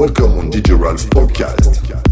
Welcome on DJ Ralph Podcast.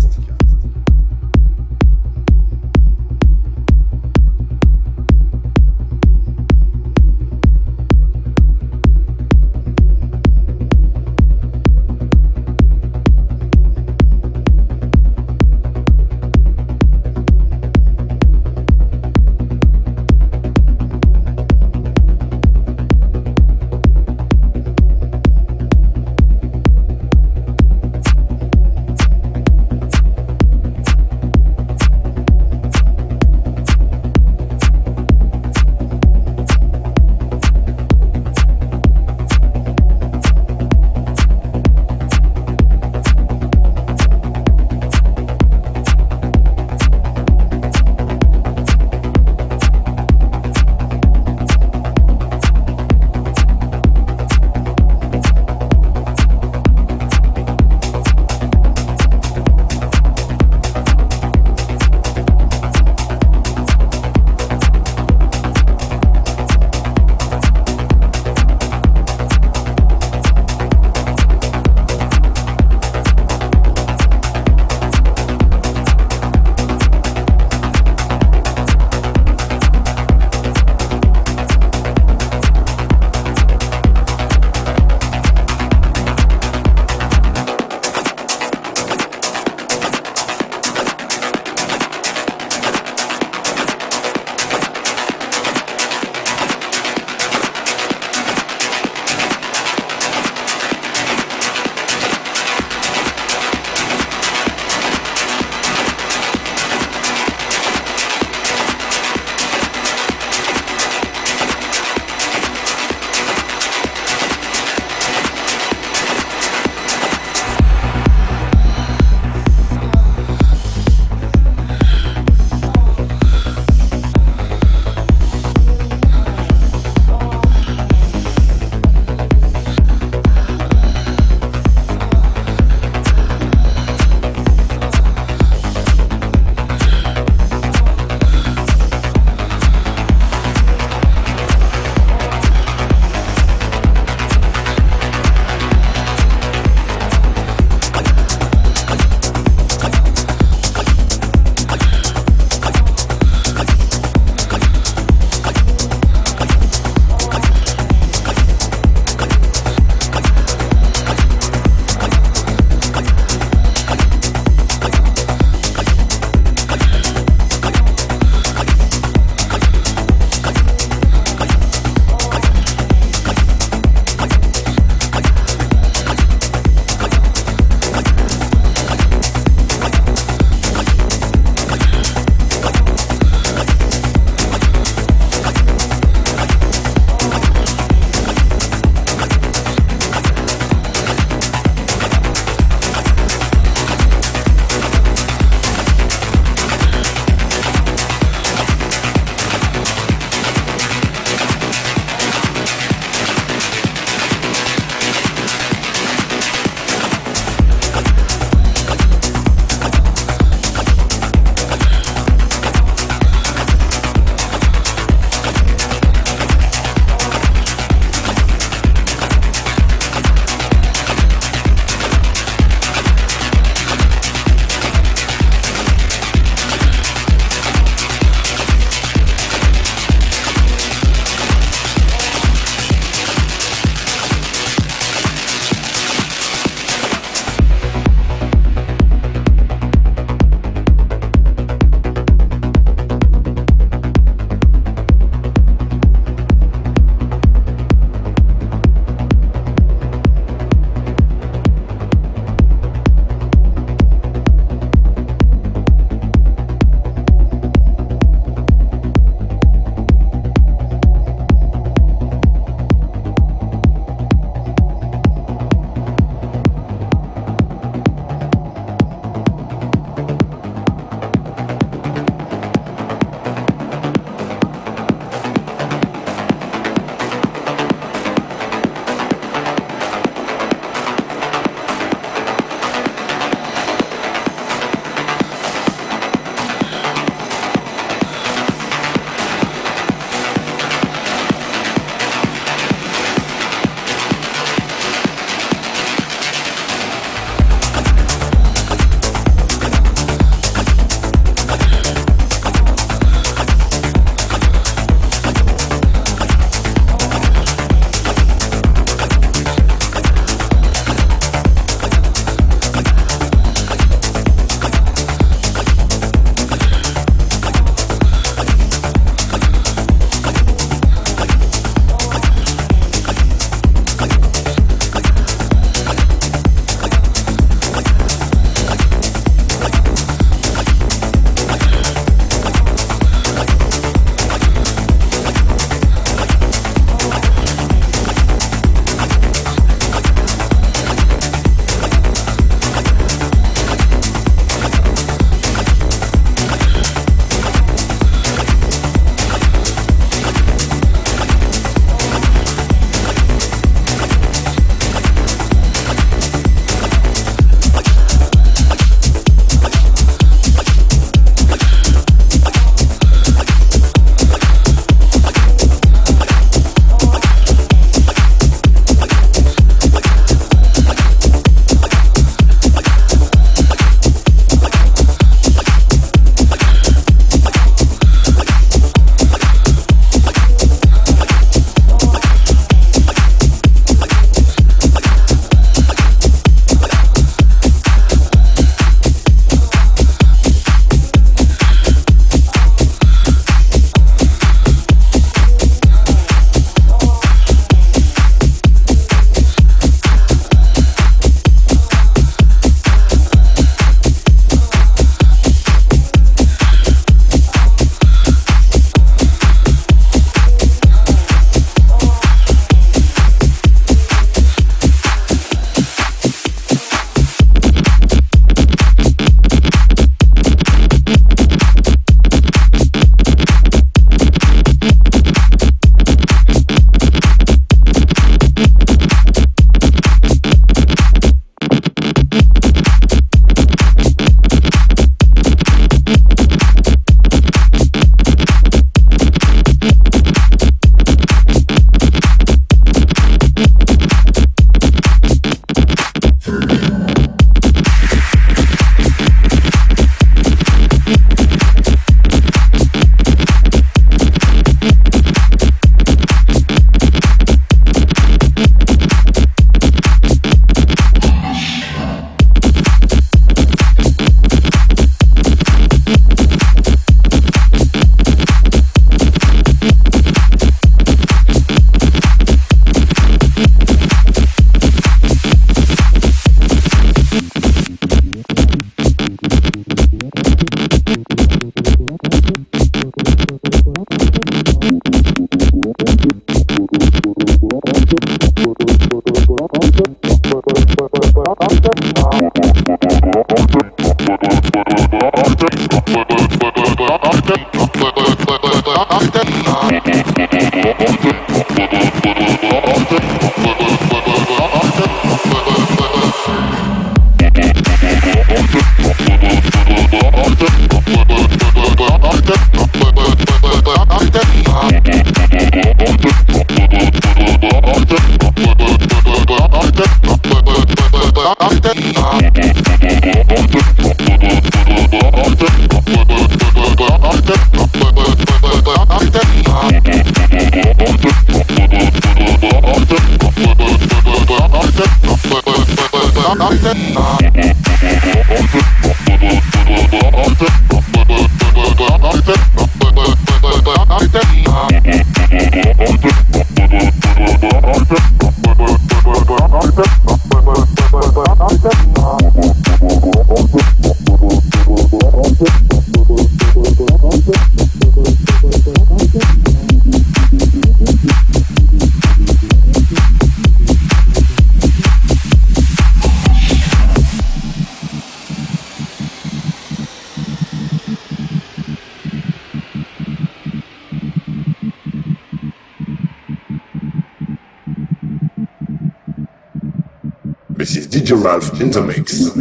DJ Ralph Intermix.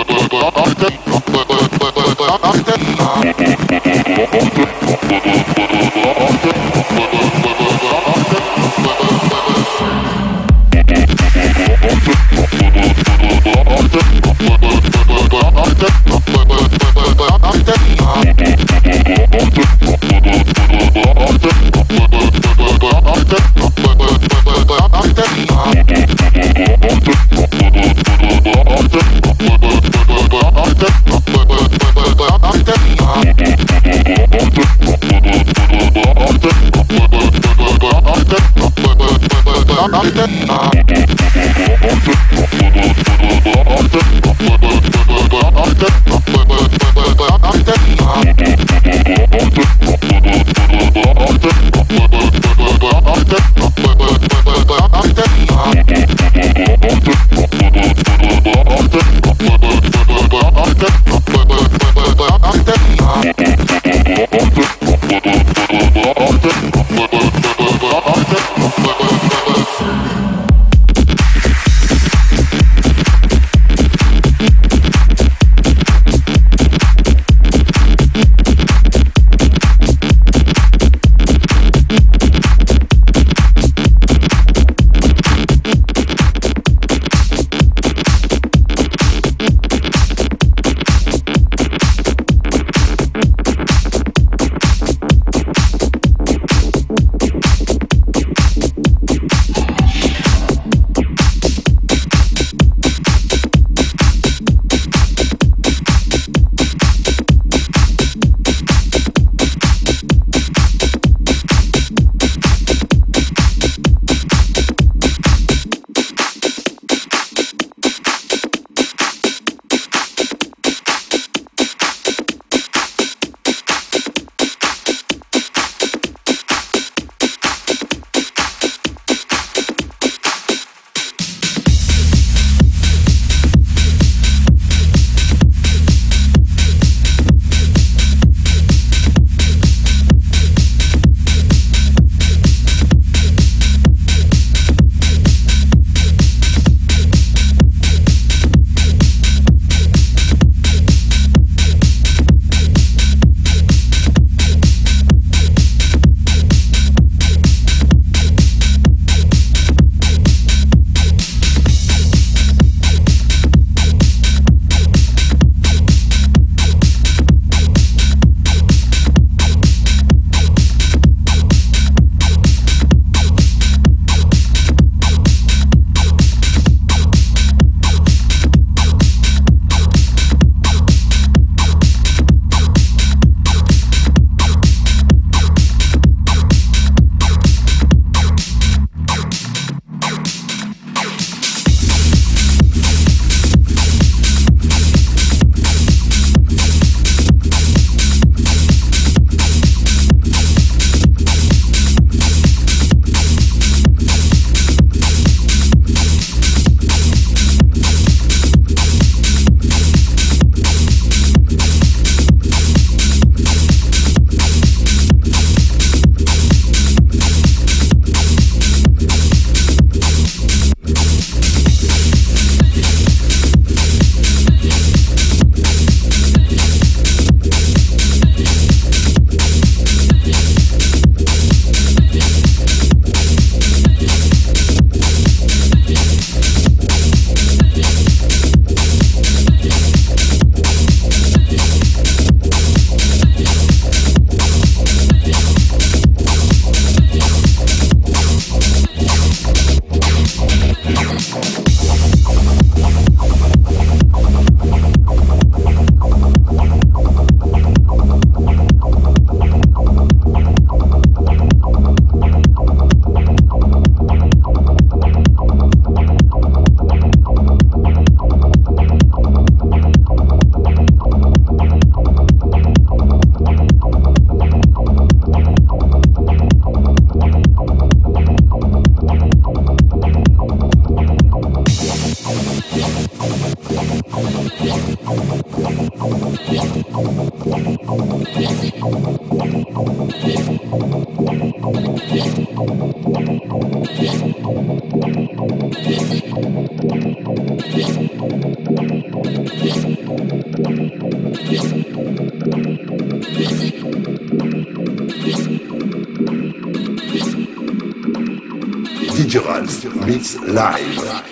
Digerals Mix Live.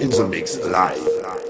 In the mix live.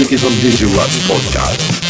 Music is on DJ Rats podcast.